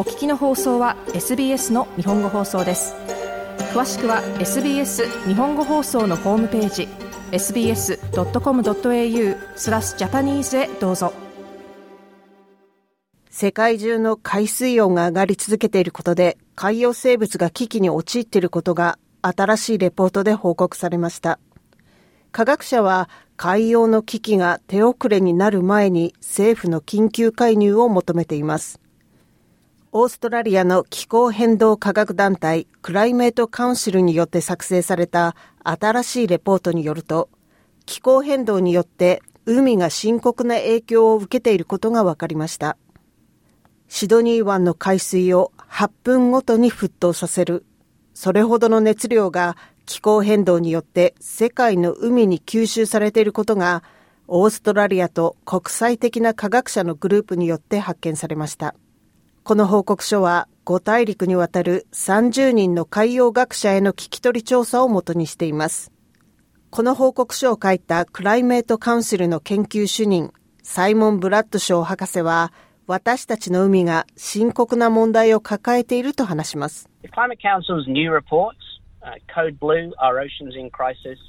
お聞きの放送は SBS の日本語放送です。詳しくは SBS 日本語放送のホームページ sbs.com.au スラスジャパニーズへどうぞ。世界中の海水温が上がり続けていることで海洋生物が危機に陥っていることが新しいレポートで報告されました。科学者は海洋の危機が手遅れになる前に政府の緊急介入を求めています。オーストラリアの気候変動科学団体クライメートカウンシルによって作成された新しいレポートによると、気候変動によって海が深刻な影響を受けていることが分かりました。シドニー湾の海水を8分ごとに沸騰させる。それほどの熱量が気候変動によって世界の海に吸収されていることが、オーストラリアと国際的な科学者のグループによって発見されました。この報告書は5大陸にわたる30人の海洋学者への聞き取り調査をもとにしています。この報告書を書いたクライメートカウンシルの研究主任、サイモン・ブラッドショー博士は、私たちの海が深刻な問題を抱えていると話します。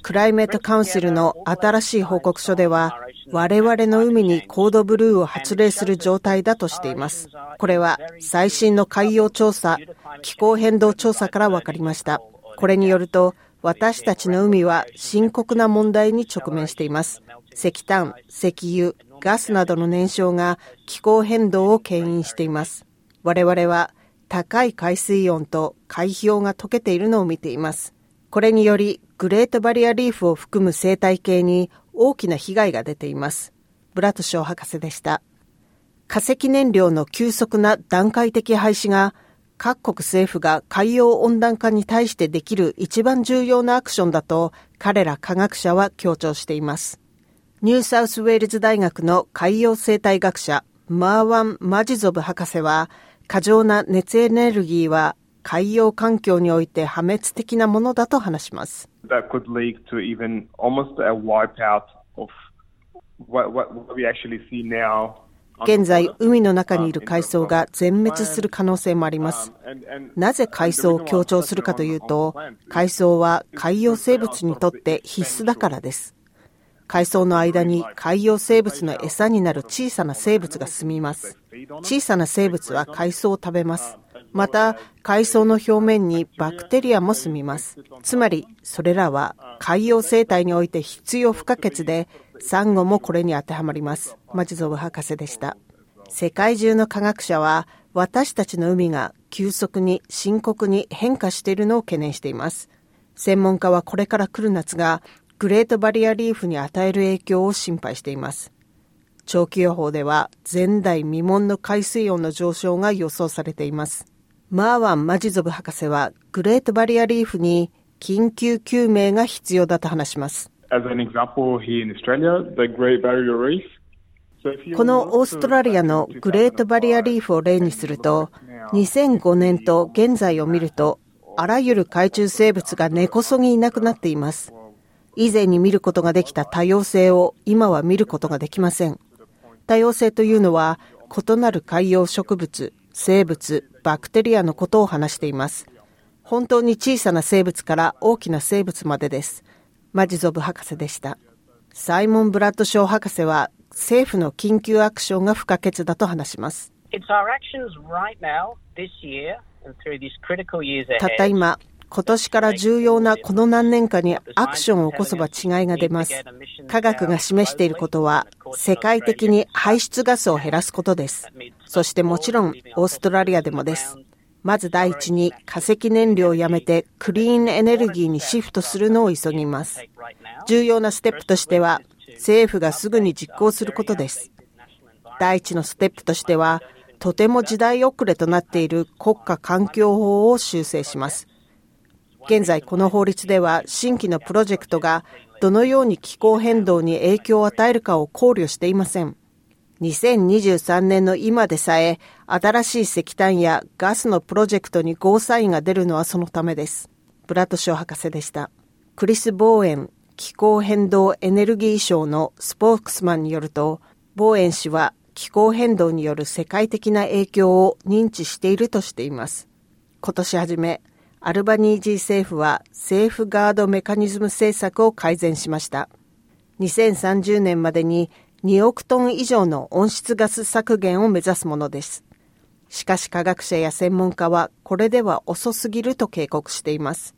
クライメートカウンシルの新しい報告書では、我々の海にコードブルーを発令する状態だとしています。これは最新の海洋調査、気候変動調査から分かりました。これによると、私たちの海は深刻な問題に直面しています。石炭、石油、ガスなどの燃焼が気候変動を牽引しています。我々は高い海水温と海氷が溶けているのを見ています。これにより、グレートバリアリーフを含む生態系に大きな被害が出ています。ブラッドショー博士でした。化石燃料の急速な段階的廃止が各国政府が海洋温暖化に対してできる一番重要なアクションだと彼ら科学者は強調しています。ニューサウスウェールズ大学の海洋生態学者マーワン・マジゾブ博士は過剰な熱エネルギーは海洋環境において破滅的なものだと話します。That could lead to even almost a wipeout of what, what we actually see now 現在、海の中にいる海藻が全滅する可能性もあります。なぜ海藻を強調するかというと、海藻は海洋生物にとって必須だからです。海藻の間に海洋生物の餌になる小さな生物が住みます。小さな生物は海藻を食べます。また、海藻の表面にバクテリアも住みます。つまり、それらは海洋生態において必要不可欠で、サンゴもこれに当てはまります。マジゾブ博士でした。世界中の科学者は、私たちの海が急速に深刻に変化しているのを懸念しています。専門家はこれから来る夏がグレートバリアリーフに与える影響を心配しています。長期予報では前代未聞の海水温の上昇が予想されています。マーワン・マジゾブ博士はグレートバリアリーフに緊急救命が必要だと話します。このオーストラリアのグレートバリアリーフを例にすると、2005年と現在を見ると、あらゆる海中生物が根こそぎいなくなっています。以前に見ることができた多様性を今は見ることができません。多様性というのは異なる海洋植物、生物、バクテリアのことを話しています。本当に小さな生物から大きな生物までです。マジゾブ博士でした。サイモン・ブラッドショー博士は政府の緊急アクションが不可欠だと話します。たった今、今年から重要なこの何年かにアクションを起こせば違いが出ます。科学が示していることは、世界的に排出ガスを減らすことです。そしてもちろん、オーストラリアでもです。まず第一に化石燃料をやめてクリーンエネルギーにシフトするのを急ぎます。重要なステップとしては、政府がすぐに実行することです。第一のステップとしては、とても時代遅れとなっている国家環境法を修正します。現在この法律では新規のプロジェクトがどのように気候変動に影響を与えるかを考慮していません。2023年の今でさえ新しい石炭やガスのプロジェクトにゴーサインが出るのはそのためです。ブラッドショー博士でした。クリス・ボーエン気候変動エネルギー省のスポークスマンによると、ボーエン氏は気候変動による世界的な影響を認知しているとしています。今年初め、アルバニージー政府はセーフガードメカニズム政策を改善しました。2030年までに2億トン以上の温室ガス削減を目指すものです。しかし科学者や専門家はこれでは遅すぎると警告しています。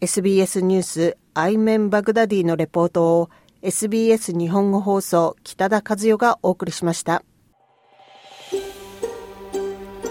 SBS ニュースアイメン・バグダディのレポートを SBS 日本語放送北田和代がお送りしました。